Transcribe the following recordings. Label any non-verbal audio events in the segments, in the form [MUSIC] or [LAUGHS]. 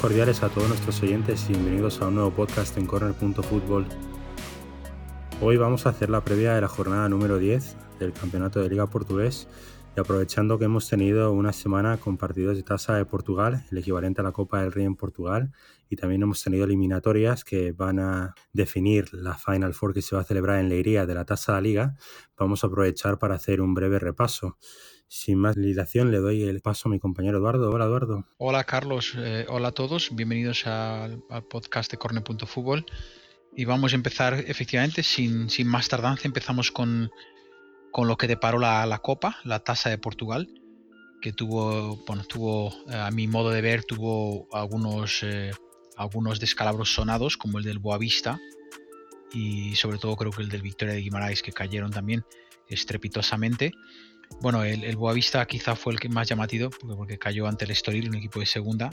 Cordiales a todos nuestros oyentes y bienvenidos a un nuevo podcast en corner.football. Hoy vamos a hacer la previa de la jornada número 10 del Campeonato de Liga Portugués y aprovechando que hemos tenido una semana con partidos de tasa de Portugal, el equivalente a la Copa del Rey en Portugal, y también hemos tenido eliminatorias que van a definir la Final Four que se va a celebrar en Leiría de la tasa de Liga, vamos a aprovechar para hacer un breve repaso. Sin más dilación, le doy el paso a mi compañero Eduardo. Hola, Eduardo. Hola, Carlos. Eh, hola a todos. Bienvenidos al, podcast de Corne.fútbol. Y vamos a empezar, efectivamente, sin, sin más tardanza, empezamos con, con lo que deparó la, la, Copa, la Tasa de Portugal, que tuvo, bueno, tuvo, eh, a mi modo de ver, tuvo algunos, eh, algunos descalabros sonados, como el del Boavista, y sobre todo creo que el del Victoria de Guimarães, que cayeron también estrepitosamente. Bueno, el, Boavista quizá fue el que más llamativo, porque, porque cayó ante el Estoril, un equipo de segunda.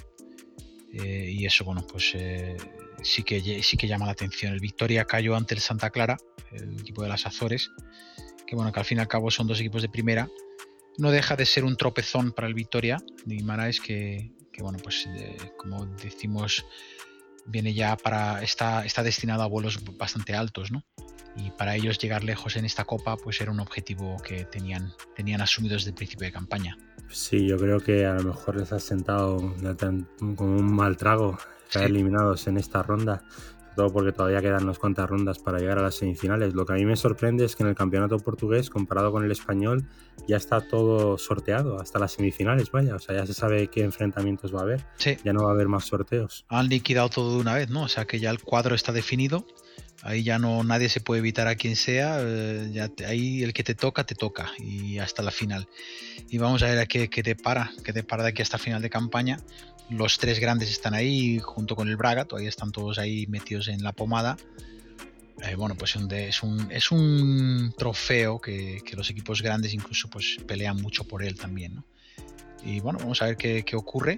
Eh, y eso, bueno, pues eh, sí, que, sí que llama la atención. El Victoria cayó ante el Santa Clara, el equipo de las Azores, que bueno, que al fin y al cabo son dos equipos de primera. No deja de ser un tropezón para el Victoria de Guimaraes, que, que bueno, pues eh, como decimos, viene ya para. está, está destinado a vuelos bastante altos, ¿no? y para ellos llegar lejos en esta copa pues era un objetivo que tenían, tenían asumido desde el principio de campaña. Sí, yo creo que a lo mejor les ha sentado como un mal trago estar eliminados en esta ronda, todo porque todavía quedan unas cuantas rondas para llegar a las semifinales. Lo que a mí me sorprende es que en el campeonato portugués, comparado con el español, ya está todo sorteado hasta las semifinales, vaya, o sea, ya se sabe qué enfrentamientos va a haber, ya no va a haber más sorteos. Han liquidado todo de una vez, ¿no? O sea, que ya el cuadro está definido Ahí ya no nadie se puede evitar a quien sea. Eh, ya ahí el que te toca, te toca. Y hasta la final. Y vamos a ver a qué, te para, qué te para de aquí hasta final de campaña. Los tres grandes están ahí junto con el Braga, todavía están todos ahí metidos en la pomada. Eh, bueno, pues es un, trofeo que, que, los equipos grandes incluso pues pelean mucho por él también. ¿no? Y bueno, vamos a ver qué, ocurre.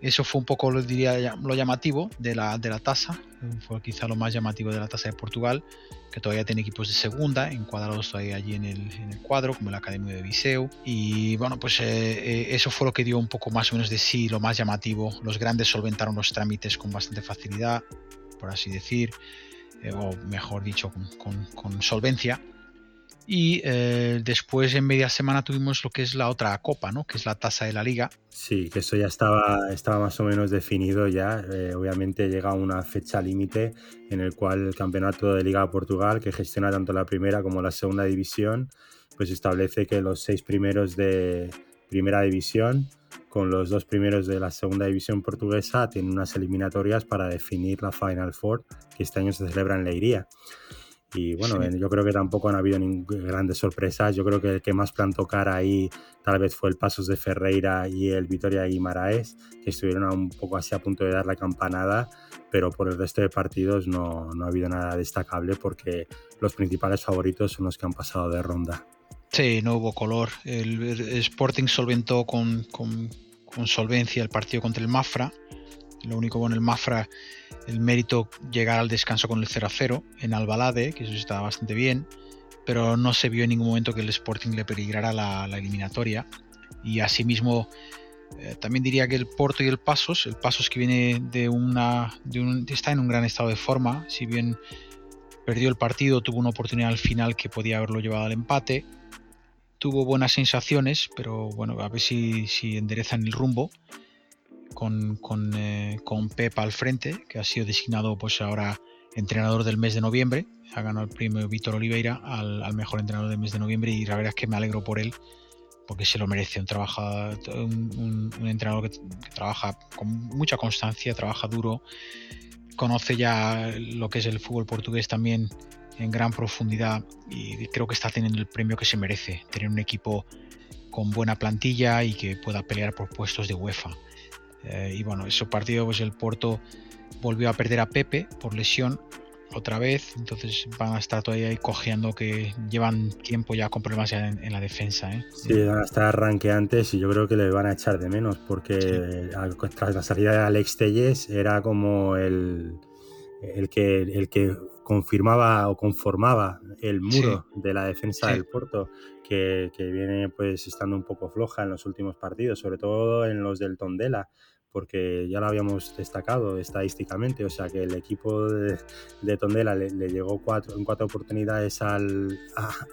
Eso fue un poco, lo diría, lo llamativo de la, de la tasa. Fue quizá lo más llamativo de la tasa de Portugal, que todavía tiene equipos de segunda, encuadrados todavía allí en el, en el cuadro, como la Academia de Viseu. Y bueno, pues eh, eh, eso fue lo que dio un poco más o menos de sí, lo más llamativo. Los grandes solventaron los trámites con bastante facilidad, por así decir, eh, o mejor dicho, con, con solvencia y eh, después en media semana tuvimos lo que es la otra copa, ¿no? Que es la tasa de la liga. Sí, que eso ya estaba, estaba más o menos definido ya. Eh, obviamente llega una fecha límite en el cual el campeonato de Liga Portugal, que gestiona tanto la primera como la segunda división, pues establece que los seis primeros de primera división con los dos primeros de la segunda división portuguesa tienen unas eliminatorias para definir la Final Four que este año se celebra en Leiría. Y bueno, yo creo que tampoco han habido grandes sorpresas. Yo creo que el que más plantó cara ahí tal vez fue el Pasos de Ferreira y el Vitoria Guimaraes, que estuvieron un poco así a punto de dar la campanada, pero por el resto de partidos no, no ha habido nada destacable porque los principales favoritos son los que han pasado de ronda. Sí, no hubo color. El, Sporting solventó con, con, con solvencia el partido contra el Mafra. Lo único con el Mafra el mérito llegar al descanso con el 0-0 en Albalade, que eso estaba bastante bien, pero no se vio en ningún momento que el Sporting le peligrara la, eliminatoria. Y asimismo, eh, también diría que el Porto y el Pasos, el Pasos que viene de una. está en un gran estado de forma, si bien perdió el partido, tuvo una oportunidad al final que podía haberlo llevado al empate. Tuvo buenas sensaciones, pero bueno, a ver si, si enderezan el rumbo con, con, eh, al frente, que ha sido designado pues ahora entrenador del mes de noviembre. Ha ganado el premio Víctor Oliveira al, mejor entrenador del mes de noviembre y la verdad es que me alegro por él porque se lo merece. Un, un, entrenador que, trabaja con mucha constancia, trabaja duro, conoce ya lo que es el fútbol portugués también en gran profundidad y creo que está teniendo el premio que se merece, tener un equipo con buena plantilla y que pueda pelear por puestos de UEFA. Eh, y bueno, ese partido, pues el Porto volvió a perder a Pepe por lesión otra vez, entonces van a estar todavía ahí cojeando que llevan tiempo ya con problemas en, la defensa. ¿eh? Sí, van a estar ranqueantes y yo creo que le van a echar de menos porque tras la salida de Alex Telles era como el, el, que, el que confirmaba o conformaba el muro de la defensa del Porto que, que, viene pues estando un poco floja en los últimos partidos, sobre todo en los del Tondela porque ya lo habíamos destacado estadísticamente, o sea que el equipo de, Tondela le, llegó cuatro, en cuatro oportunidades al,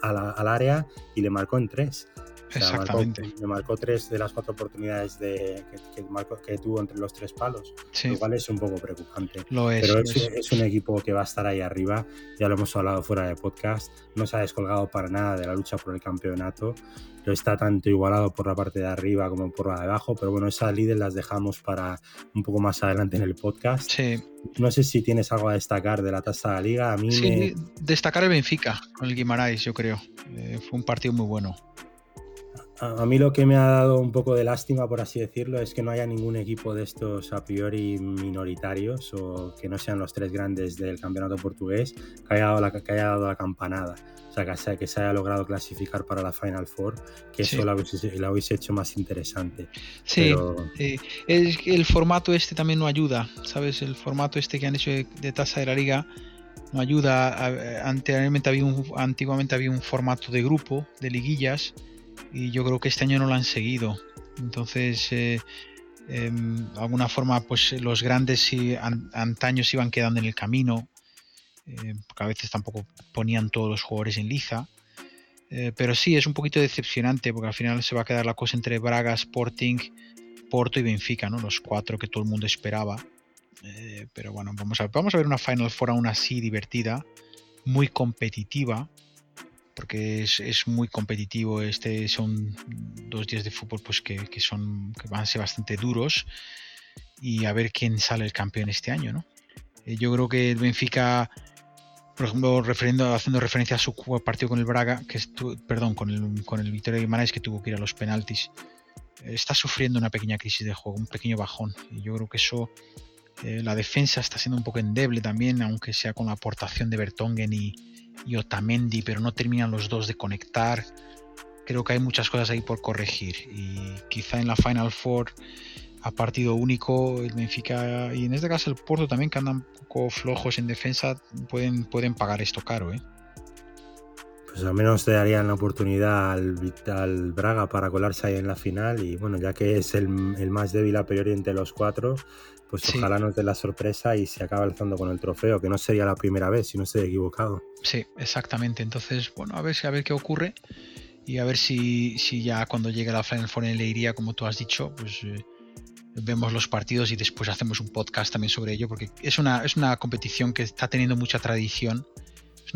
al área y le marcó en tres. Exactamente. me marcó tres de las cuatro oportunidades de, que, tuvo entre los tres palos, lo cual es un poco preocupante. Lo es, Pero es, un equipo que va a estar ahí arriba, ya lo hemos hablado fuera de podcast, no se ha descolgado para nada de la lucha por el campeonato, no está tanto igualado por la parte de arriba como por la de abajo, pero bueno, esas líderes las dejamos para un poco más adelante en el podcast. Sí. No sé si tienes algo a destacar de la tasa de la liga. A mí sí, destacar el Benfica con el Guimaraes, yo creo. Eh, fue un partido muy bueno. A, mí lo que me ha dado un poco de lástima, por así decirlo, es que no haya ningún equipo de estos a priori minoritarios o que no sean los tres grandes del campeonato portugués que haya dado la, que haya dado la campanada. O sea, que se, que se haya logrado clasificar para la Final Four, que eso la hubiese, hecho más interesante. Sí, es, el formato este también no ayuda, ¿sabes? El formato este que han hecho de, tasa de la liga no ayuda. Anteriormente había un, antiguamente había un formato de grupo, de liguillas, y yo creo que este año no lo han seguido. Entonces, eh, em, de alguna forma, pues los grandes antaños iban quedando en el camino, eh, porque a veces tampoco ponían todos los jugadores en liza. Eh, pero sí, es un poquito decepcionante, porque al final se va a quedar la cosa entre Braga, Sporting, Porto y Benfica, ¿no? Los cuatro que todo el mundo esperaba. pero bueno, vamos a, vamos a ver una Final Four aún así divertida, muy competitiva porque es, muy competitivo. Este son dos días de fútbol pues que, son que van a ser bastante duros y a ver quién sale el campeón este año, ¿no? Eh, yo creo que el Benfica, por ejemplo, referiendo, haciendo referencia a su partido con el Braga, que perdón, con el, con el Victoria Guimarães que tuvo que ir a los penaltis, está sufriendo una pequeña crisis de juego, un pequeño bajón. Y yo creo que eso eh, la defensa está siendo un poco endeble también, aunque sea con la aportación de Bertongen y, y Otamendi, pero no terminan los dos de conectar. Creo que hay muchas cosas ahí por corregir y quizá en la Final Four a partido único el Benfica y en este caso el Porto también que andan un poco flojos en defensa pueden, pueden pagar esto caro. ¿eh? Pues al menos te darían la oportunidad al, Braga para colarse ahí en la final y bueno, ya que es el, el más débil a priori entre los cuatro, pues ojalá nos dé la sorpresa y se acabe alzando con el trofeo, que no sería la primera vez, si no estoy equivocado. Sí, exactamente. Entonces, bueno, a ver, si a ver qué ocurre y a ver si, si ya cuando llegue la Final Four en iría, como tú has dicho, pues eh, vemos los partidos y después hacemos un podcast también sobre ello, porque es una, es una competición que está teniendo mucha tradición.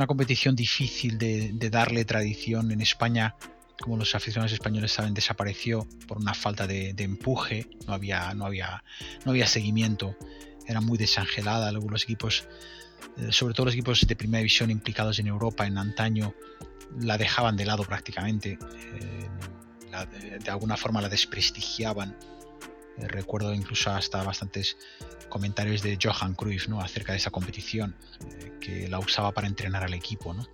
Una competición difícil de, de darle tradición en España como los aficionados españoles saben, desapareció por una falta de, empuje, no había, no, había, no había seguimiento, era muy desangelada. Luego los equipos, eh, sobre todo los equipos de primera división implicados en Europa en antaño, la dejaban de lado prácticamente, eh, de, alguna forma la desprestigiaban. Eh, recuerdo incluso hasta bastantes comentarios de Johan Cruyff ¿no? acerca de esa competición, que la usaba para entrenar al equipo. ¿no?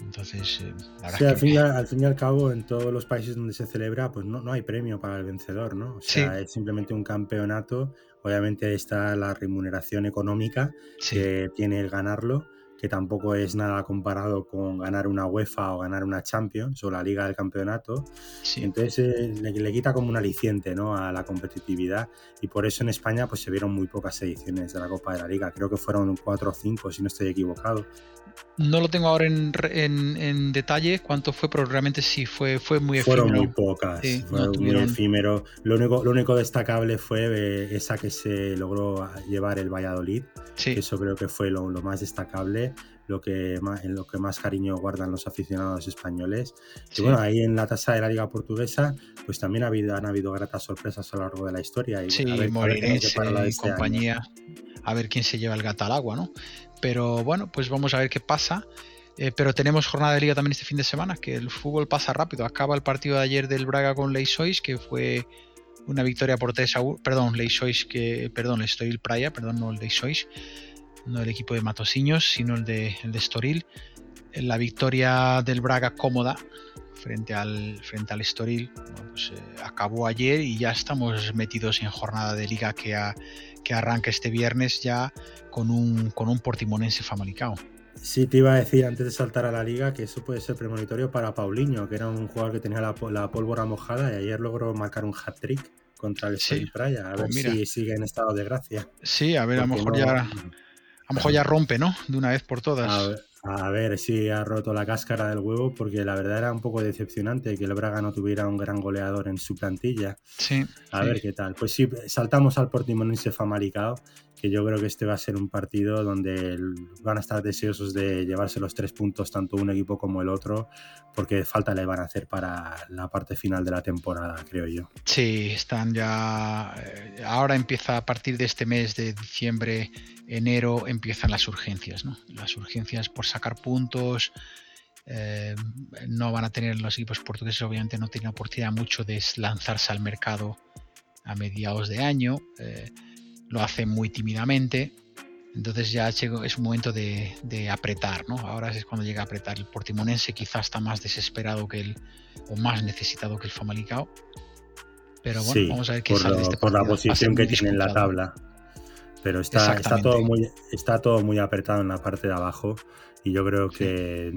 Entonces, eh, al, fin y al, cabo, en todos los países donde se celebra, pues no, no hay premio para el vencedor, ¿no? O sea, es simplemente un campeonato. Obviamente está la remuneración económica que tiene el ganarlo, que tampoco es nada comparado con ganar una UEFA o ganar una Champions o la Liga del Campeonato. Entonces eh, le, quita como un aliciente ¿no? a la competitividad y por eso en España pues se vieron muy pocas ediciones de la Copa de la Liga. Creo que fueron cuatro o cinco, si no estoy equivocado. No lo tengo ahora en, en, detalle cuánto fue, pero realmente sí, fue, fue muy efímero. Fueron muy pocas, fue muy efímero. Lo único, lo único destacable fue eh, esa que se logró llevar el Valladolid, eso creo que fue lo, más destacable, lo que más, en lo que más cariño guardan los aficionados españoles. Y bueno, ahí en la tasa de la Liga Portuguesa, pues también ha habido, han habido gratas sorpresas a lo largo de la historia. Y sí, a ver, este compañía, a ver quién se lleva el gato al agua, ¿no? Pero bueno, pues vamos a ver qué pasa. Eh, pero tenemos jornada de liga también este fin de semana, que el fútbol pasa rápido. Acaba el partido de ayer del Braga con Leisois, que fue una victoria por 3 a 1. Perdón, Leisois, que, perdón, el Praia, perdón, no el Leisois, no el equipo de Matosiños, sino el de, el de Estoril. La victoria del Braga cómoda frente al, frente al Estoril pues, eh, acabó ayer y ya estamos metidos en jornada de liga que, que arranca este viernes ya con un, con un Portimonense Famalicao. Sí, te iba a decir antes de saltar a la liga que eso puede ser premonitorio para Paulinho, que era un jugador que tenía la, pólvora mojada y ayer logró marcar un hat-trick contra el sí. Praia, a ver pues si sigue en estado de gracia. Sí, a ver, a lo mejor ya a lo mejor ya rompe, ¿no? De una vez por todas. A ver, si ha roto la cáscara del huevo, porque la verdad era un poco decepcionante que el Braga no tuviera un gran goleador en su plantilla. Sí. A ver qué tal. Pues sí, saltamos al Portimonense Famalicao que yo creo que este va a ser un partido donde van a estar deseosos de llevarse los tres puntos tanto un equipo como el otro, porque falta le van a hacer para la parte final de la temporada, creo yo. Sí, están ya... Eh, ahora empieza a partir de este mes de diciembre, enero, empiezan las urgencias, ¿no? Las urgencias por sacar puntos. Eh, no van a tener los equipos portugueses, obviamente no tienen oportunidad mucho de lanzarse al mercado a mediados de año. Eh, lo hace muy tímidamente. Entonces ya es un momento de, apretar, ¿no? Ahora es cuando llega a apretar. El portimonense quizás está más desesperado que el, o más necesitado que el Famalicao. Pero bueno, vamos a ver qué por, sale de este por la posición que tiene en la tabla. Pero está, está, todo muy, está todo muy apretado en la parte de abajo y yo creo que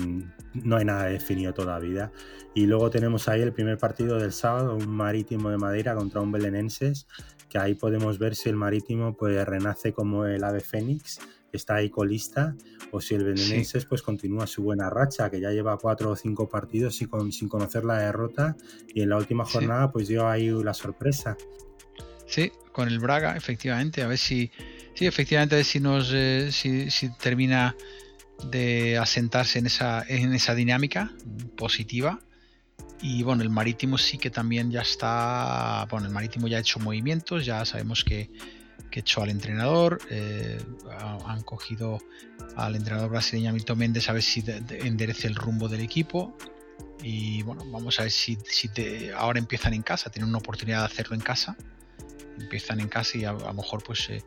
no hay nada definido todavía. Y luego tenemos ahí el primer partido del sábado, un marítimo de Madeira contra un belenenses que ahí podemos ver si el Marítimo pues renace como el ave fénix, está ahí colista, o si el Belenenses pues continúa su buena racha, que ya lleva cuatro o cinco partidos y con, sin conocer la derrota, y en la última jornada pues dio ahí la sorpresa. Sí, con el Braga, efectivamente, a ver si, sí, efectivamente, a ver si nos, eh, si, si termina de asentarse en esa, en esa dinámica positiva y bueno, el marítimo sí que también ya está, bueno, el marítimo ya ha hecho movimientos, ya sabemos que, que echó al entrenador, eh, han cogido al entrenador brasileño Milton Méndez a ver si enderece el rumbo del equipo. Y bueno, vamos a ver si, si ahora empiezan en casa, tienen una oportunidad de hacerlo en casa. Empiezan en casa y a, lo mejor pues eh,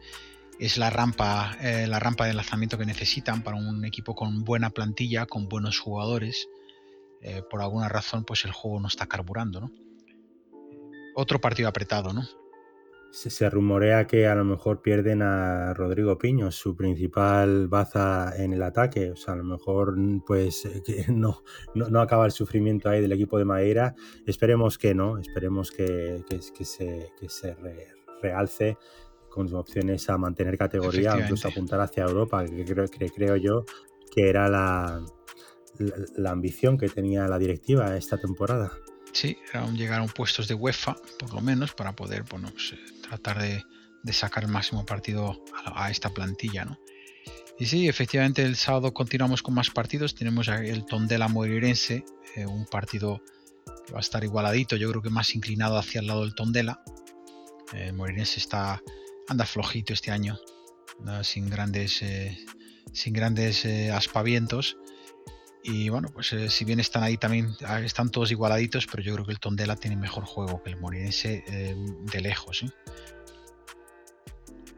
es la rampa, eh, la rampa de lanzamiento que necesitan para un equipo con buena plantilla, con buenos jugadores eh, por alguna razón pues el juego no está carburando, ¿no? Otro partido apretado, ¿no? Se, rumorea que a lo mejor pierden a Rodrigo Piño, su principal baza en el ataque. O sea, a lo mejor pues [LAUGHS] no, no, acaba el sufrimiento ahí del equipo de Madeira. Esperemos que no, esperemos que, se, se realce con opciones a mantener categoría incluso apuntar hacia Europa, que creo, que creo yo que era la, la, ambición que tenía la directiva esta temporada. Sí, era un llegar a un puestos de UEFA, por lo menos, para poder bueno, pues, eh, tratar de, sacar el máximo partido a, esta plantilla. ¿no? Y sí, efectivamente el sábado continuamos con más partidos. Tenemos el Tondela Moreirense, eh, un partido que va a estar igualadito, yo creo que más inclinado hacia el lado del Tondela. El Moreirense está, anda flojito este año, sin grandes, eh, sin grandes aspavientos. Y bueno, pues eh, si bien están ahí también, ah, están todos igualaditos, pero yo creo que el Tondela tiene mejor juego que el Morinense eh, de lejos. ¿sí?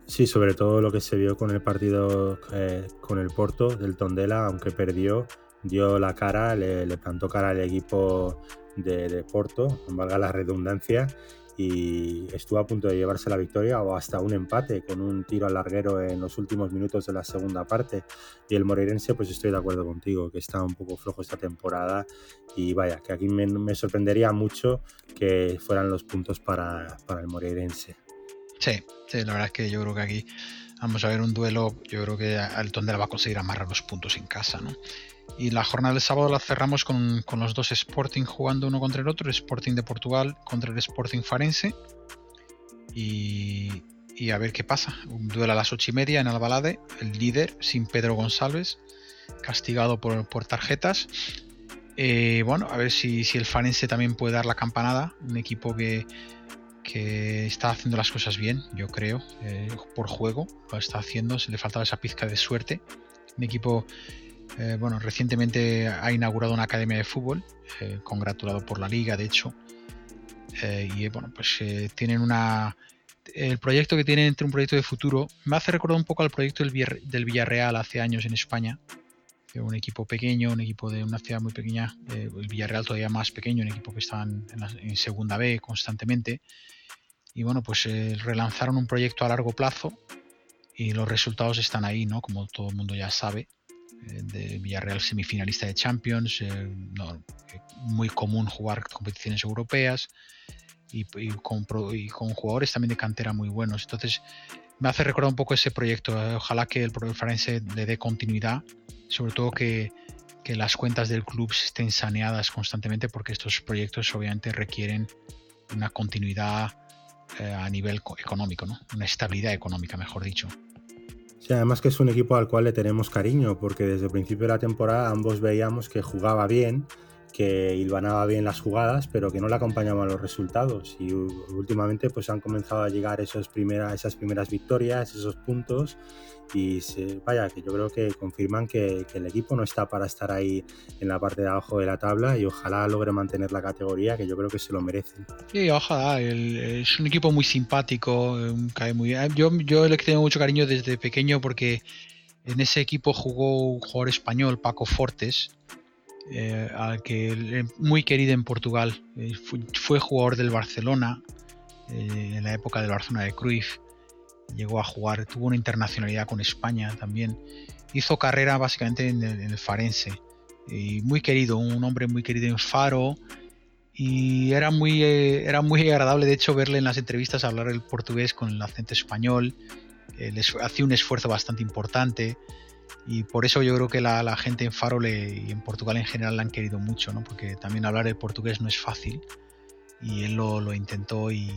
sí, sobre todo lo que se vio con el partido eh, con el Porto del Tondela, aunque perdió, dio la cara, le, plantó cara al equipo de, de Porto, valga la redundancia, y estuvo a punto de llevarse la victoria o hasta un empate con un tiro al larguero en los últimos minutos de la segunda parte. Y el Moreirense, pues estoy de acuerdo contigo, que está un poco flojo esta temporada y vaya, que aquí me, sorprendería mucho que fueran los puntos para, para el Moreirense. Sí, sí, la verdad es que yo creo que aquí vamos a ver un duelo, yo creo que el Tondela va a conseguir amarrar los puntos en casa, ¿no? Y la jornada del sábado la cerramos con, los dos Sporting jugando uno contra el otro, el Sporting de Portugal contra el Sporting Farense. Y, a ver qué pasa. Un duelo a las ocho y media en Albalade, el líder sin Pedro González, castigado por, tarjetas. Eh, bueno, a ver si, el Farense también puede dar la campanada, un equipo que, que está haciendo las cosas bien, yo creo, eh, por juego, lo está haciendo, se le faltaba esa pizca de suerte. Un equipo eh, bueno, recientemente ha inaugurado una academia de fútbol, eh, congratulado por la liga, de hecho. Eh, y bueno, pues tienen una. El proyecto que tienen entre un proyecto de futuro me hace recordar un poco al proyecto del, Villarreal hace años en España. Un equipo pequeño, un equipo de una ciudad muy pequeña, el Villarreal todavía más pequeño, un equipo que está en, en segunda B constantemente. Y bueno, pues relanzaron un proyecto a largo plazo y los resultados están ahí, ¿no? Como todo el mundo ya sabe. Eh, de Villarreal semifinalista de Champions, eh, eh, muy común jugar competiciones europeas. y, con, jugadores también de cantera muy buenos. Entonces me hace recordar un poco ese proyecto. Ojalá que el, Farense le dé continuidad, sobre todo que, las cuentas del club estén saneadas constantemente porque estos proyectos obviamente requieren una continuidad a nivel económico, una estabilidad económica, mejor dicho. Sí, además que es un equipo al cual le tenemos cariño, porque desde el principio de la temporada ambos veíamos que jugaba bien, que hilvanaba bien las jugadas, pero que no le acompañaban los resultados. Y últimamente pues han comenzado a llegar esos primera, esas primeras victorias, esos puntos. Y vaya, que yo creo que confirman que, el equipo no está para estar ahí en la parte de abajo de la tabla y ojalá logre mantener la categoría, que yo creo que se lo merecen. Sí, ojalá. es un equipo muy simpático, cae muy Yo, yo le tengo mucho cariño desde pequeño porque en ese equipo jugó un jugador español, Paco Fortes, eh, al que muy querido en Portugal. Eh, fue, jugador del Barcelona eh, en la época del Barcelona de Cruyff. Llegó a jugar, tuvo una internacionalidad con España también. Hizo carrera básicamente en el, Farense. Y muy querido, un hombre muy querido en Faro. Y era muy, era muy agradable, de hecho, verle en las entrevistas hablar el portugués con el acento español. hacía un esfuerzo bastante importante y por eso yo creo que la, gente en Faro y en Portugal en general la han querido mucho, ¿no? porque también hablar el portugués no es fácil y él lo, intentó y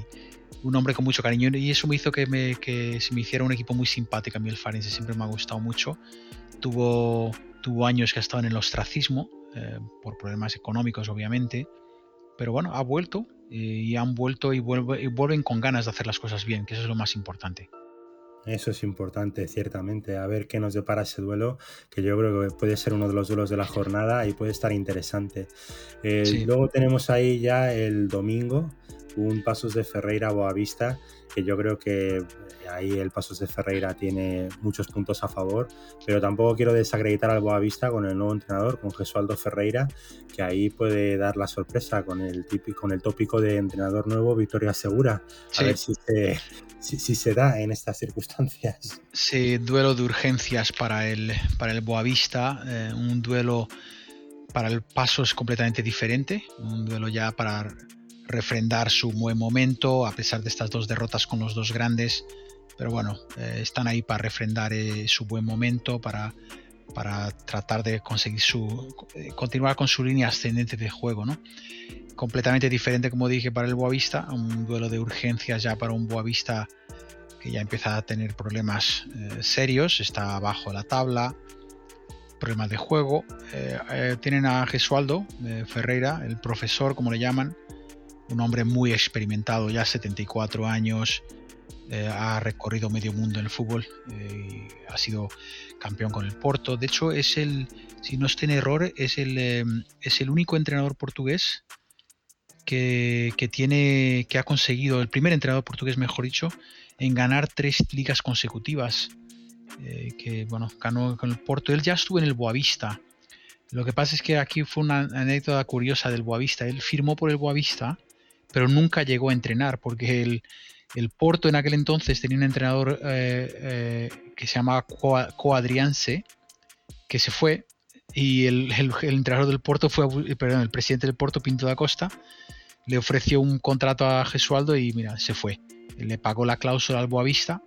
un hombre con mucho cariño y eso me hizo que, me, que se me hiciera un equipo muy simpático. A mí el Farense siempre me ha gustado mucho. Tuvo, tuvo años que ha estado en el ostracismo eh, por problemas económicos obviamente pero bueno ha vuelto eh, y han vuelto y, y vuelven con ganas de hacer las cosas bien que eso es lo más importante eso es importante, ciertamente. A ver qué nos depara ese duelo, que yo creo que puede ser uno de los duelos de la jornada y puede estar interesante. Eh, luego tenemos ahí ya el domingo un Pasos de Ferreira Boavista, que yo creo que ahí el Pasos de Ferreira tiene muchos puntos a favor, pero tampoco quiero desacreditar al Boavista con el nuevo entrenador, con Jesualdo Ferreira, que ahí puede dar la sorpresa con el, típico, con el tópico de entrenador nuevo, Victoria Segura. A ver si se, si, se da en estas circunstancias. Sí, duelo de urgencias para el, para el Boavista, eh, un duelo para el paso es completamente diferente, un duelo ya para refrendar su buen momento a pesar de estas dos derrotas con los dos grandes, pero bueno, eh, están ahí para refrendar eh, su buen momento, para, para tratar de conseguir su continuar con su línea ascendente de juego, ¿no? completamente diferente, como dije, para el Boavista, un duelo de urgencias ya para un Boavista que ya empieza a tener problemas eh, serios, está abajo la tabla, problemas de juego. Eh, eh, tienen a Gesualdo Ferreira, el profesor, como le llaman, un hombre muy experimentado, ya 74 años, ha recorrido medio mundo en el fútbol, ha sido campeón con el Porto. De hecho, es el, si no estoy en error, es el, es el único entrenador portugués que, tiene, que ha conseguido, el primer entrenador portugués, mejor dicho, en ganar tres ligas consecutivas. Eh, que bueno, ganó con el Porto. Él ya estuvo en el Boavista. Lo que pasa es que aquí fue una anécdota curiosa del Boavista. Él firmó por el Boavista, pero nunca llegó a entrenar porque el, el Porto en aquel entonces tenía un entrenador eh, eh, que se llamaba Coadrianse, que se fue y el, el, entrenador del Porto fue, perdón, el presidente del Porto, Pinto da Costa, le ofreció un contrato a Gesualdo y mira, se fue. Le pagó la cláusula al Boavista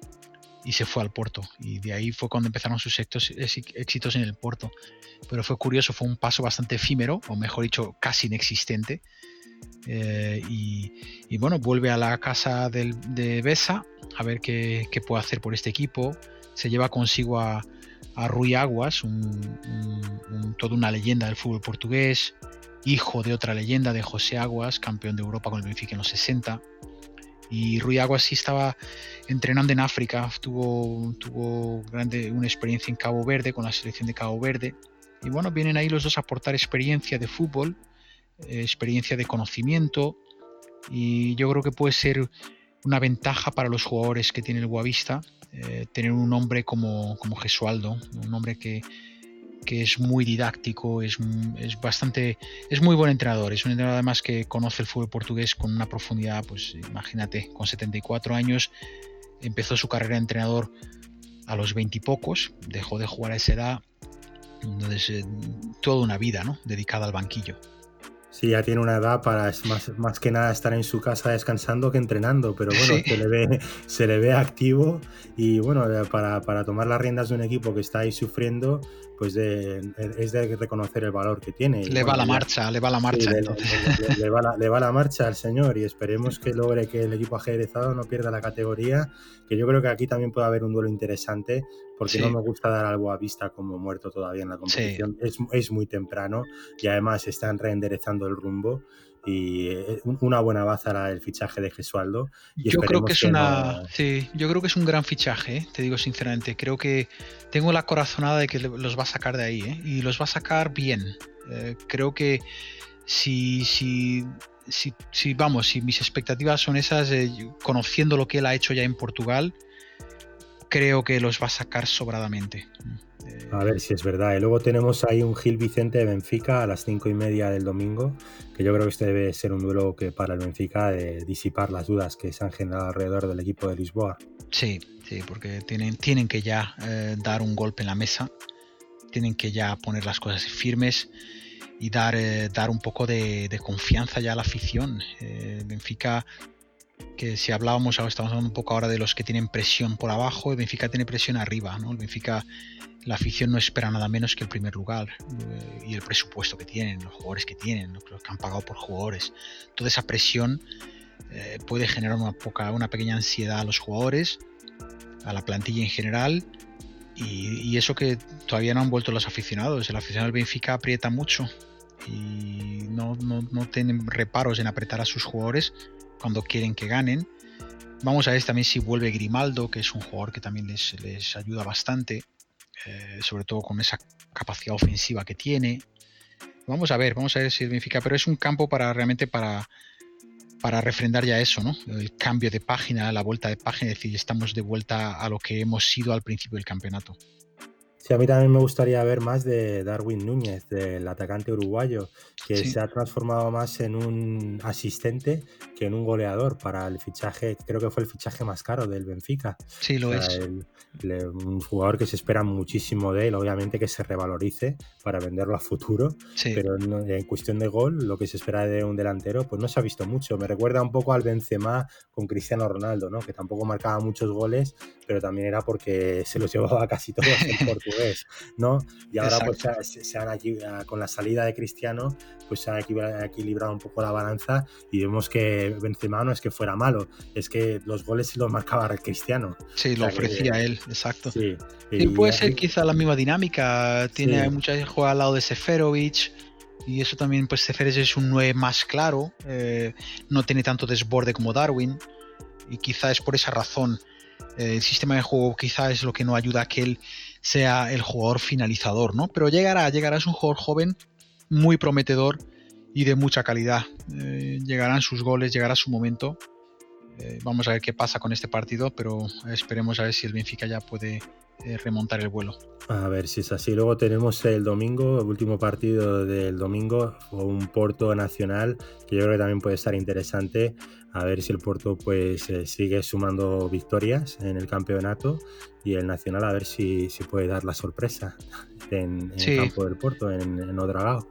y se fue al Porto. Y de ahí fue cuando empezaron sus éxitos, en el Porto. Pero fue curioso, fue un paso bastante efímero, o mejor dicho, casi inexistente. Eh, y, bueno, vuelve a la casa de Besa a ver qué, puede hacer por este equipo. Se lleva consigo a, Rui Aguas, toda una leyenda del fútbol portugués, hijo de otra leyenda de José Aguas, campeón de Europa con el Benfica en los 60. Y Rui Aguas sí estaba entrenando en África, tuvo, tuvo grande, una experiencia en Cabo Verde con la selección de Cabo Verde. Y bueno, vienen ahí los dos a aportar experiencia de fútbol, eh, experiencia de conocimiento. Y yo creo que puede ser una ventaja para los jugadores que tiene el Guavista eh, tener un hombre como, como Gesualdo, un hombre que, que es muy didáctico, es, es, bastante, es muy buen entrenador, es un entrenador además que conoce el fútbol portugués con una profundidad, pues imagínate, con 74 años empezó su carrera de entrenador a los 20 y pocos, dejó de jugar a esa edad, entonces eh, toda una vida, ¿no? Dedicada al banquillo. Sí, ya tiene una edad para es más, más que nada estar en su casa descansando que entrenando, pero bueno, se, le ve, se le ve activo y bueno, para, para, tomar las riendas de un equipo que está ahí sufriendo, pues es de reconocer el valor que tiene. Le va la marcha, le va la marcha. le, va la, le, va la, marcha al señor y esperemos que logre que el equipo ajedrezado no pierda la categoría, que yo creo que aquí también puede haber un duelo interesante, porque no me gusta dar algo a vista como muerto todavía en la competición. Es, es, muy temprano y además están reenderezando el rumbo y eh, una buena baza el fichaje de Gesualdo. yo creo que es una, sí, yo creo que es un gran fichaje, ¿eh? te digo sinceramente. Creo que tengo la corazonada de que los va a sacar de ahí ¿eh? y los va a sacar bien. creo que si, si, si, si, vamos, si mis expectativas son esas, conociendo lo que él ha hecho ya en Portugal, creo que los va a sacar sobradamente. A ver si es verdad. Y luego tenemos ahí un Gil Vicente de Benfica a las cinco y media del domingo, que yo creo que este debe ser un duelo que para el Benfica de disipar las dudas que se han generado alrededor del equipo de Lisboa. Sí, sí, porque tienen, tienen que ya eh, dar un golpe en la mesa, tienen que ya poner las cosas firmes y dar, eh, dar un poco de, confianza ya a la afición. Eh, Benfica que si hablábamos, estamos hablando un poco ahora de los que tienen presión por abajo, el Benfica tiene presión arriba, ¿no? El Benfica la afición no espera nada menos que el primer lugar eh, y el presupuesto que tienen, los jugadores que tienen, los que han pagado por jugadores. Toda esa presión eh, puede generar una, poca, una pequeña ansiedad a los jugadores, a la plantilla en general. Y, eso que todavía no han vuelto los aficionados. El aficionado del Benfica aprieta mucho y no, no, no tienen reparos en apretar a sus jugadores cuando quieren que ganen. Vamos a ver también si vuelve Grimaldo, que es un jugador que también les, ayuda bastante. Eh, sobre todo con esa capacidad ofensiva que tiene. Vamos a ver, vamos a ver si significa, pero es un campo para realmente para, para refrendar ya eso, ¿no? El cambio de página, la vuelta de página, es decir, estamos de vuelta a lo que hemos sido al principio del campeonato. Sí, a mí también me gustaría ver más de Darwin Núñez, del atacante uruguayo, que se ha transformado más en un asistente que en un goleador para el fichaje, creo que fue el fichaje más caro del Benfica. Sí, lo es. un jugador que se espera muchísimo de él, obviamente que se revalorice para venderlo a futuro, pero en cuestión de gol, lo que se espera de un delantero, pues no se ha visto mucho. Me recuerda un poco al Benzema con Cristiano Ronaldo, ¿no? que tampoco marcaba muchos goles, pero también era porque se los [LAUGHS] llevaba casi todos en [LAUGHS] portugués, ¿no? Y ahora pues se, han aquí, con la salida de Cristiano, pues se ha equilibrado un poco la balanza y vemos que Benzema no es que fuera malo, es que los goles se los marcaba Cristiano. Sí, lo ofrecía él, exacto. Sí, y, puede ser quizá la misma dinámica, tiene mucha gente juega al lado de Seferovic, y eso también, pues Seferovic es un 9 más claro, eh, no tiene tanto desborde como Darwin, y quizá es por esa razón el sistema de juego quizá es lo que no ayuda a que él sea el jugador finalizador, ¿no? Pero llegará, llegará, es un jugador joven, muy prometedor y de mucha calidad. Eh, llegarán sus goles, llegará su momento. Eh, vamos a ver qué pasa con este partido, pero esperemos a ver si el Benfica ya puede eh, remontar el vuelo. A ver si es así. Luego tenemos el domingo, el último partido del domingo, un Porto Nacional, que yo creo que también puede estar interesante. A ver si el Porto pues eh, sigue sumando victorias en el campeonato y el Nacional a ver si, si puede dar la sorpresa en, el campo del Porto, en, en Odragao.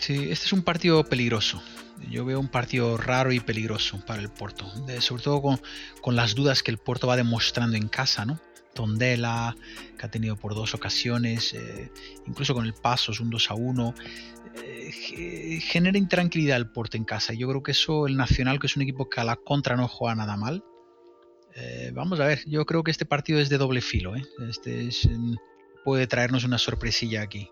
Sí, este es un partido peligroso. Yo veo un partido raro y peligroso para el Porto, sobre todo con, las dudas que el Porto va demostrando en casa, ¿no? Tondela, que ha tenido por dos ocasiones, eh, incluso con el paso, es un 2 a 1. Eh, genera intranquilidad el Porto en casa. Yo creo que eso, el Nacional, que es un equipo que a la contra no juega nada mal. Eh, vamos a ver, yo creo que este partido es de doble filo. Este puede traernos una sorpresilla aquí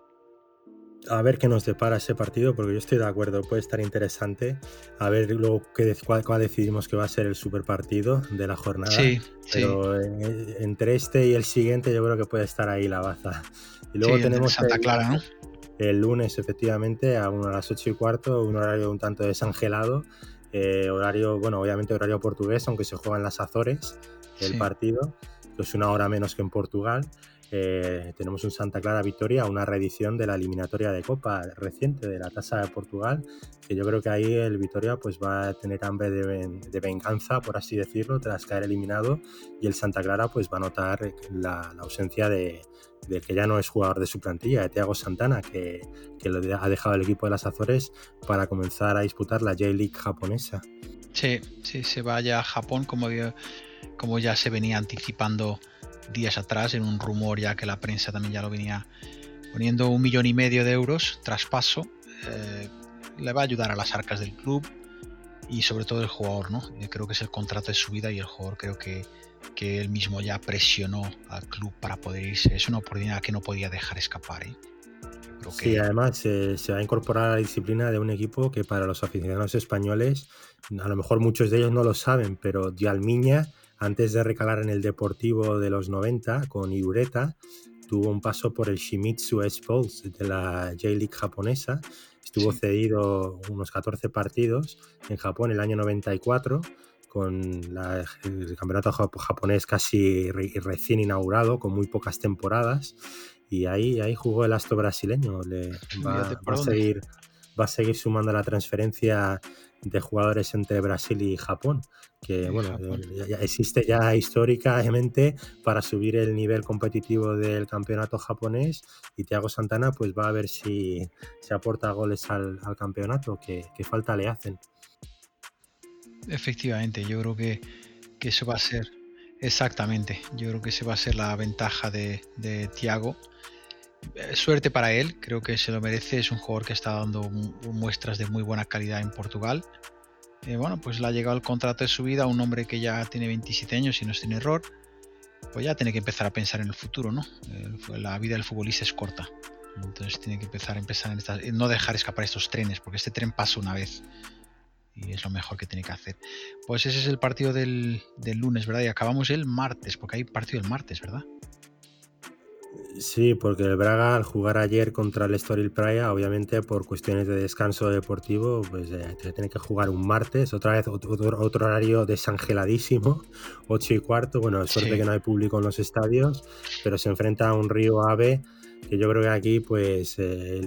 a ver qué nos depara ese partido, porque yo estoy de acuerdo, puede estar interesante. A ver luego qué, cuál, decidimos que va a ser el super partido de la jornada. Sí, Pero entre este y el siguiente yo creo que puede estar ahí la baza. Y luego tenemos Santa el, Clara, ¿no? El lunes, efectivamente, a, a las 8 y cuarto, un horario un tanto desangelado. Eh, horario, bueno, obviamente horario portugués, aunque se juega en las Azores el partido. Es una hora menos que en Portugal. Eh, tenemos un Santa Clara Victoria, una reedición de la eliminatoria de Copa reciente de la Tasa de Portugal, que yo creo que ahí el Victoria pues va a tener hambre de, venganza, por así decirlo, tras caer eliminado, y el Santa Clara pues va a notar la, ausencia de, que ya no es jugador de su plantilla, de Thiago Santana, que, que lo ha dejado el equipo de las Azores para comenzar a disputar la J-League japonesa. Sí, sí, se vaya a Japón como, como ya se venía anticipando días atrás en un rumor ya que la prensa también ya lo venía poniendo un millón y medio de euros traspaso. Eh, le va a ayudar a las arcas del club y sobre todo el jugador, ¿no? Yo creo que es el contrato de su vida y el jugador creo que, que él mismo ya presionó al club para poder irse. Es una oportunidad que no podía dejar escapar. ¿eh? Sí, además se va a incorporar a la disciplina de un equipo que para los aficionados españoles, a lo mejor muchos de ellos no lo saben, pero Dialmiña, antes de recalar en el Deportivo de los 90 con Irureta, tuvo un paso por el Shimizu Sports de la J-League japonesa Estuvo cedido unos 14 partidos en Japón el año 94 con el campeonato japonés casi recién inaugurado, con muy pocas temporadas. Y ahí, ahí jugó el astro brasileño. Le, va, a seguir, va a seguir sumando la transferencia de jugadores entre Brasil y Japón, que bueno, ya, existe ya históricamente para subir el nivel competitivo del campeonato japonés y Thiago Santana pues va a ver si se aporta goles al, campeonato, que, falta le hacen. Efectivamente, yo creo que, eso va a ser, exactamente, yo creo que esa va a ser la ventaja de, de Thiago eh, suerte para él, creo que se lo merece. Es un jugador que está dando muestras de muy buena calidad en Portugal. Eh, bueno, pues le ha llegado el contrato de su vida, un hombre que ya tiene 27 años y no es un error. Pues ya tiene que empezar a pensar en el futuro, ¿no? la vida del futbolista es corta. Entonces tiene que empezar a empezar en esta, no dejar escapar estos trenes, porque este tren pasa una vez y es lo mejor que tiene que hacer. Pues ese es el partido del, del lunes, ¿verdad? Y acabamos el martes, porque hay partido el martes, ¿verdad? Sí, porque el Braga al jugar ayer contra el Estoril Praia, obviamente por cuestiones de descanso deportivo, pues eh, tiene que jugar un martes, otra vez otro, otro, horario desangeladísimo, [LAUGHS] 8 y cuarto, bueno, suerte que no hay público en los estadios, pero se enfrenta a un Río Ave que yo creo que aquí pues eh,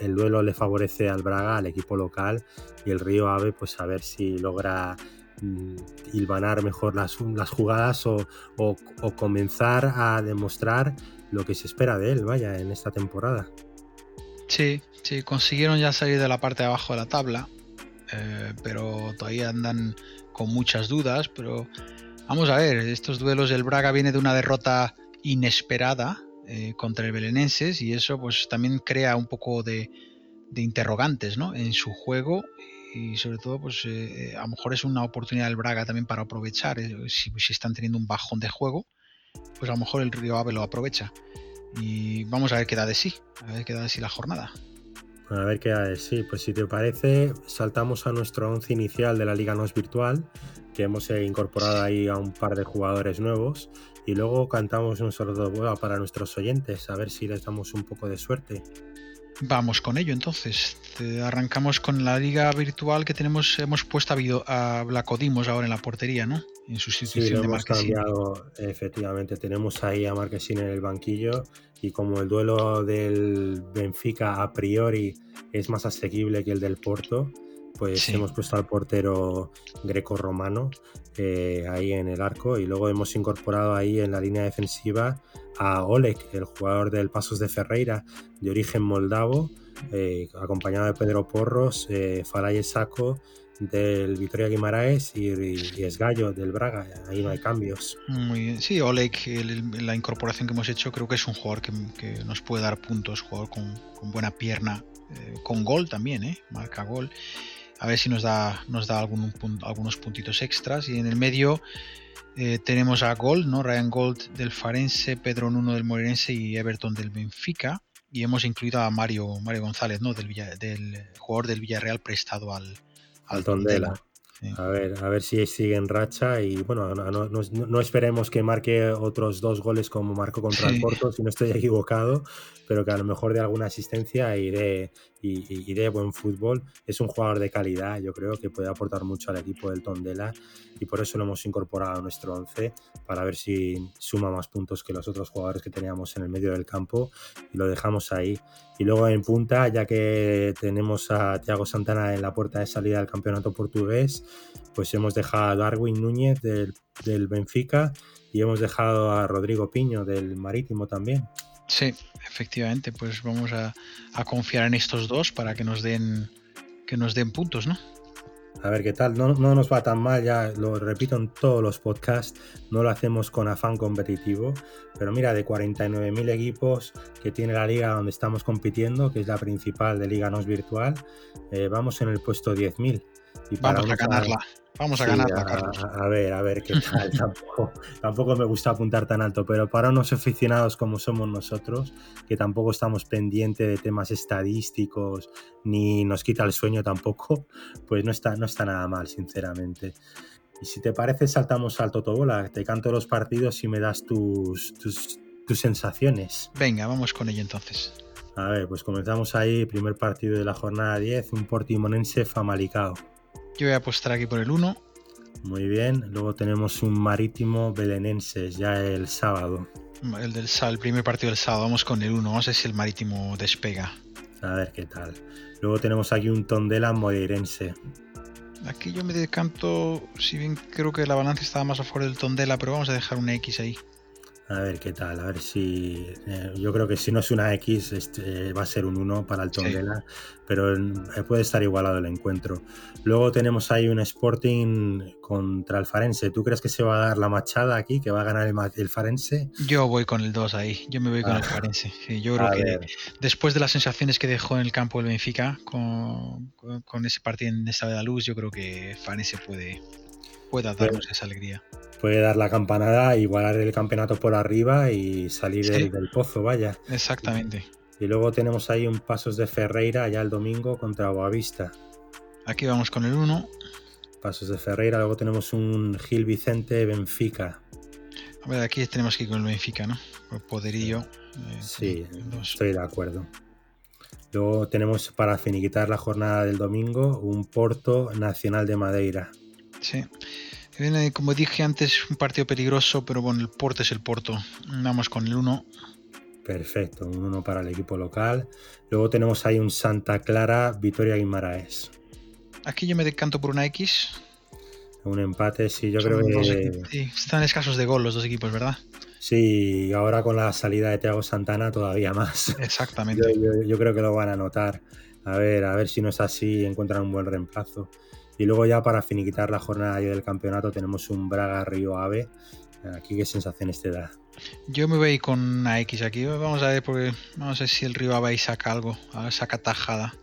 el, duelo le favorece al Braga, al equipo local, y el Río Ave pues a ver si logra mm, hilvanar mejor las, las jugadas o, o, o comenzar a demostrar lo que se espera de él, vaya, en esta temporada. Sí, sí, consiguieron ya salir de la parte de abajo de la tabla, eh, pero todavía andan con muchas dudas, pero vamos a ver, estos duelos del Braga viene de una derrota inesperada eh, contra el Belenenses y eso pues también crea un poco de, interrogantes ¿no? en su juego y sobre todo pues eh, a lo mejor es una oportunidad del Braga también para aprovechar si, si, están teniendo un bajón de juego pues a lo mejor el Río Ave lo aprovecha. Y vamos a ver qué da de sí, a ver qué da de sí la jornada. A ver qué da de sí, pues si te parece, saltamos a nuestro once inicial de la Liga NOS Virtual, que hemos incorporado ahí a un par de jugadores nuevos, y luego cantamos un de para nuestros oyentes, a ver si les damos un poco de suerte. Vamos con ello entonces. Arrancamos con la liga virtual que tenemos, hemos puesto a, a Blacodimos ahora en la portería, ¿no? En sustitución de Marquesín. efectivamente, tenemos ahí a Marquesín en el banquillo y como el duelo del Benfica a priori es más asequible que el del Porto, pues hemos puesto al portero greco-romano eh, ahí en el arco y luego hemos incorporado ahí en la línea defensiva a Oleg, el jugador del Pasos de Ferreira, de origen moldavo, eh, acompañado de Pedro Porros, eh, Falaye Saco del Victoria Guimaraes y, Esgallo del Braga. Ahí no hay cambios. Muy bien. Sí, Oleg, la incorporación que hemos hecho, creo que es un jugador que, nos puede dar puntos, jugador con, buena pierna, eh, con gol también, ¿eh? marca gol. A ver si nos da, nos da algún, algunos puntitos extras. Y en el medio eh, tenemos a Gold, ¿no? Ryan Gold del Farense, Pedro Nuno del Morense y Everton del Benfica. Y hemos incluido a Mario, Mario González, ¿no? Del, del jugador del Villarreal prestado al, al Tondela. A ver, a ver si sigue en racha y bueno, no, esperemos que marque otros dos goles como marcó contra el Porto, si no estoy equivocado, pero que a lo mejor de alguna asistencia iré y, de buen fútbol. Es un jugador de calidad, yo creo que puede aportar mucho al equipo del Tondela y por eso lo hemos incorporado a nuestro 11 para ver si suma más puntos que los otros jugadores que teníamos en el medio del campo y lo dejamos ahí. Y luego en punta, ya que tenemos a Thiago Santana en la puerta de salida del campeonato portugués, pues hemos dejado a Darwin Núñez del, del Benfica y hemos dejado a Rodrigo Piño del Marítimo también. Sí, efectivamente, pues vamos a, confiar en estos dos para que nos den que nos den puntos, ¿no? A ver qué tal, no, no, nos va tan mal, ya lo repito en todos los podcasts, no lo hacemos con afán competitivo, pero mira, de 49.000 equipos que tiene la liga donde estamos compitiendo, que es la principal de Liga NOS Virtual, eh, vamos en el puesto 10.000. Y vamos a ganarla. Vamos a ganar a, ver, a ver qué tal. [LAUGHS] tampoco, me gusta apuntar tan alto, pero para unos aficionados como somos nosotros, que tampoco estamos pendientes de temas estadísticos ni nos quita el sueño tampoco, pues no está, no está nada mal, sinceramente. Y si te parece, saltamos al Totobola. Te canto los partidos y me das tus, tus, tus sensaciones. Venga, vamos con ello entonces. A ver, pues comenzamos ahí, primer partido de la jornada 10, un portimonense Famalicao. Yo voy a apostar aquí por el 1. Muy bien. Luego tenemos un marítimo belenenses ya el sábado. El del el primer partido del sábado. Vamos con el 1. Vamos a ver si el marítimo despega. A ver qué tal. Luego tenemos aquí un Tondela moreirense. Aquí yo me decanto, si bien creo que la balanza estaba más a favor del Tondela, pero vamos a dejar un X ahí. A ver qué tal, a ver si. Eh, yo creo que si no es una X, este, va a ser un 1 para el Tondela, pero eh, puede estar igualado el encuentro. Luego tenemos ahí un Sporting contra el Farense. ¿Tú crees que se va a dar la machada aquí, que va a ganar el, Farense? Yo voy con el 2 ahí, yo me voy con el ah. Farense. yo creo que después de las sensaciones que dejó en el campo el Benfica con, ese partido en esta de la luz, yo creo que Farense puede, pueda darnos esa alegría puede dar la campanada, igualar el campeonato por arriba y salir del, pozo, vaya. Exactamente. Y luego tenemos ahí un Pasos de Ferreira ya el domingo contra Boavista. Aquí vamos con el 1. Pasos de Ferreira, luego tenemos un Gil Vicente Benfica. A ver, aquí tenemos que ir con el Benfica, ¿no? Por poderío. Eh, sí, estoy de acuerdo. Luego tenemos para finiquitar la jornada del domingo un Porto Nacional de Madeira. Sí. Como dije antes, un partido peligroso, pero bueno, el Porto es el Porto. Vamos con el 1. Perfecto, un 1 para el equipo local. Luego tenemos ahí un Santa Clara, Vitoria Guimaraes. Aquí yo me decanto por una X. Un empate, sí, yo creo que. están escasos de gol los dos equipos, ¿verdad? Sí, ahora con la salida de Thiago Santana todavía más. [LAUGHS] Exactamente. yo, creo que lo van a notar. A ver, a ver si no es así, encuentran un buen reemplazo. Y luego ya para finiquitar la jornada del campeonato tenemos un Braga Río Ave. Aquí qué sensaciones te da. Yo me voy con una X aquí. Vamos a ver porque vamos a ver si el Río Ave saca algo, saca tajada.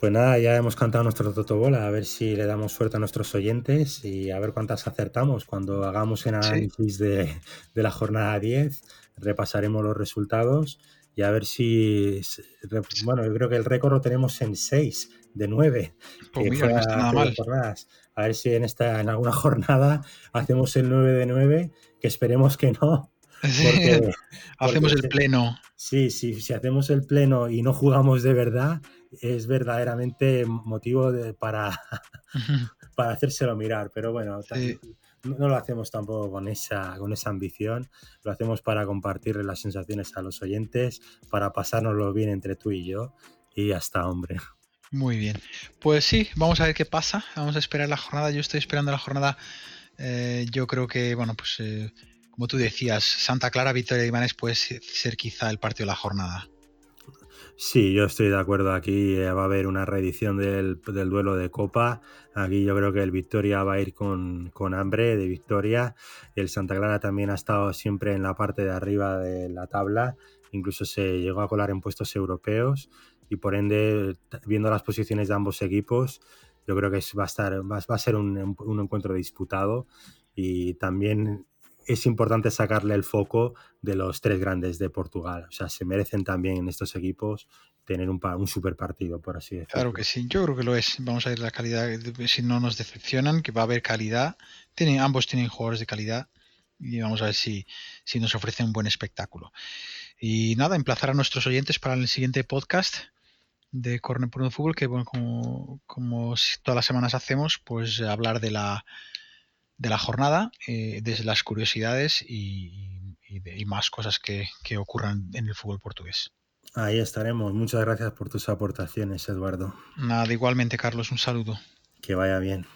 Pues nada, ya hemos cantado nuestro Totobola, a ver si le damos suerte a nuestros oyentes y a ver cuántas acertamos. Cuando hagamos el análisis de, de, la jornada 10, repasaremos los resultados y a ver si. Bueno, yo creo que el récord lo tenemos en 6 de 9. Pues a ver si en, esta, en alguna [LAUGHS] jornada hacemos el 9 de 9, que esperemos que no. [LAUGHS] hacemos el pleno. Sí, sí, si hacemos el pleno y no jugamos de verdad, es verdaderamente motivo de, para, [LAUGHS] para hacérselo mirar. Pero bueno, no lo hacemos tampoco con esa, con esa ambición, lo hacemos para compartir las sensaciones a los oyentes, para pasárnoslo bien entre tú y yo, y hasta hombre. Muy bien. Pues sí, vamos a ver qué pasa. Vamos a esperar la jornada. Yo estoy esperando la jornada. Eh, yo creo que, bueno, pues eh, como tú decías, Santa Clara, Victoria Ibanes puede ser quizá el partido de la jornada. Sí, yo estoy de acuerdo. Aquí eh, va a haber una reedición del, duelo de Copa. Aquí yo creo que el Victoria va a ir con, hambre de victoria. El Santa Clara también ha estado siempre en la parte de arriba de la tabla. Incluso se llegó a colar en puestos europeos y por ende, viendo las posiciones de ambos equipos, yo creo que va a, estar, a ser un, encuentro disputado y también es importante sacarle el foco de los tres grandes de Portugal. O sea, se merecen también en estos equipos tener un, un super partido, por así decirlo. Claro que sí, yo creo que lo es. Vamos a ver la calidad, si no nos decepcionan, que va a haber calidad. Tienen, ambos tienen jugadores de calidad y vamos a ver si, si nos ofrecen un buen espectáculo. Y nada, emplazar a nuestros oyentes para el siguiente podcast de Corner por un Fútbol, que bueno, como, como todas las semanas hacemos, pues hablar de la, de la jornada, eh, de las curiosidades y, y, más cosas que, que ocurran en el fútbol portugués. Ahí estaremos. Muchas gracias por tus aportaciones, Eduardo. Nada, igualmente, Carlos, un saludo. Que vaya bien.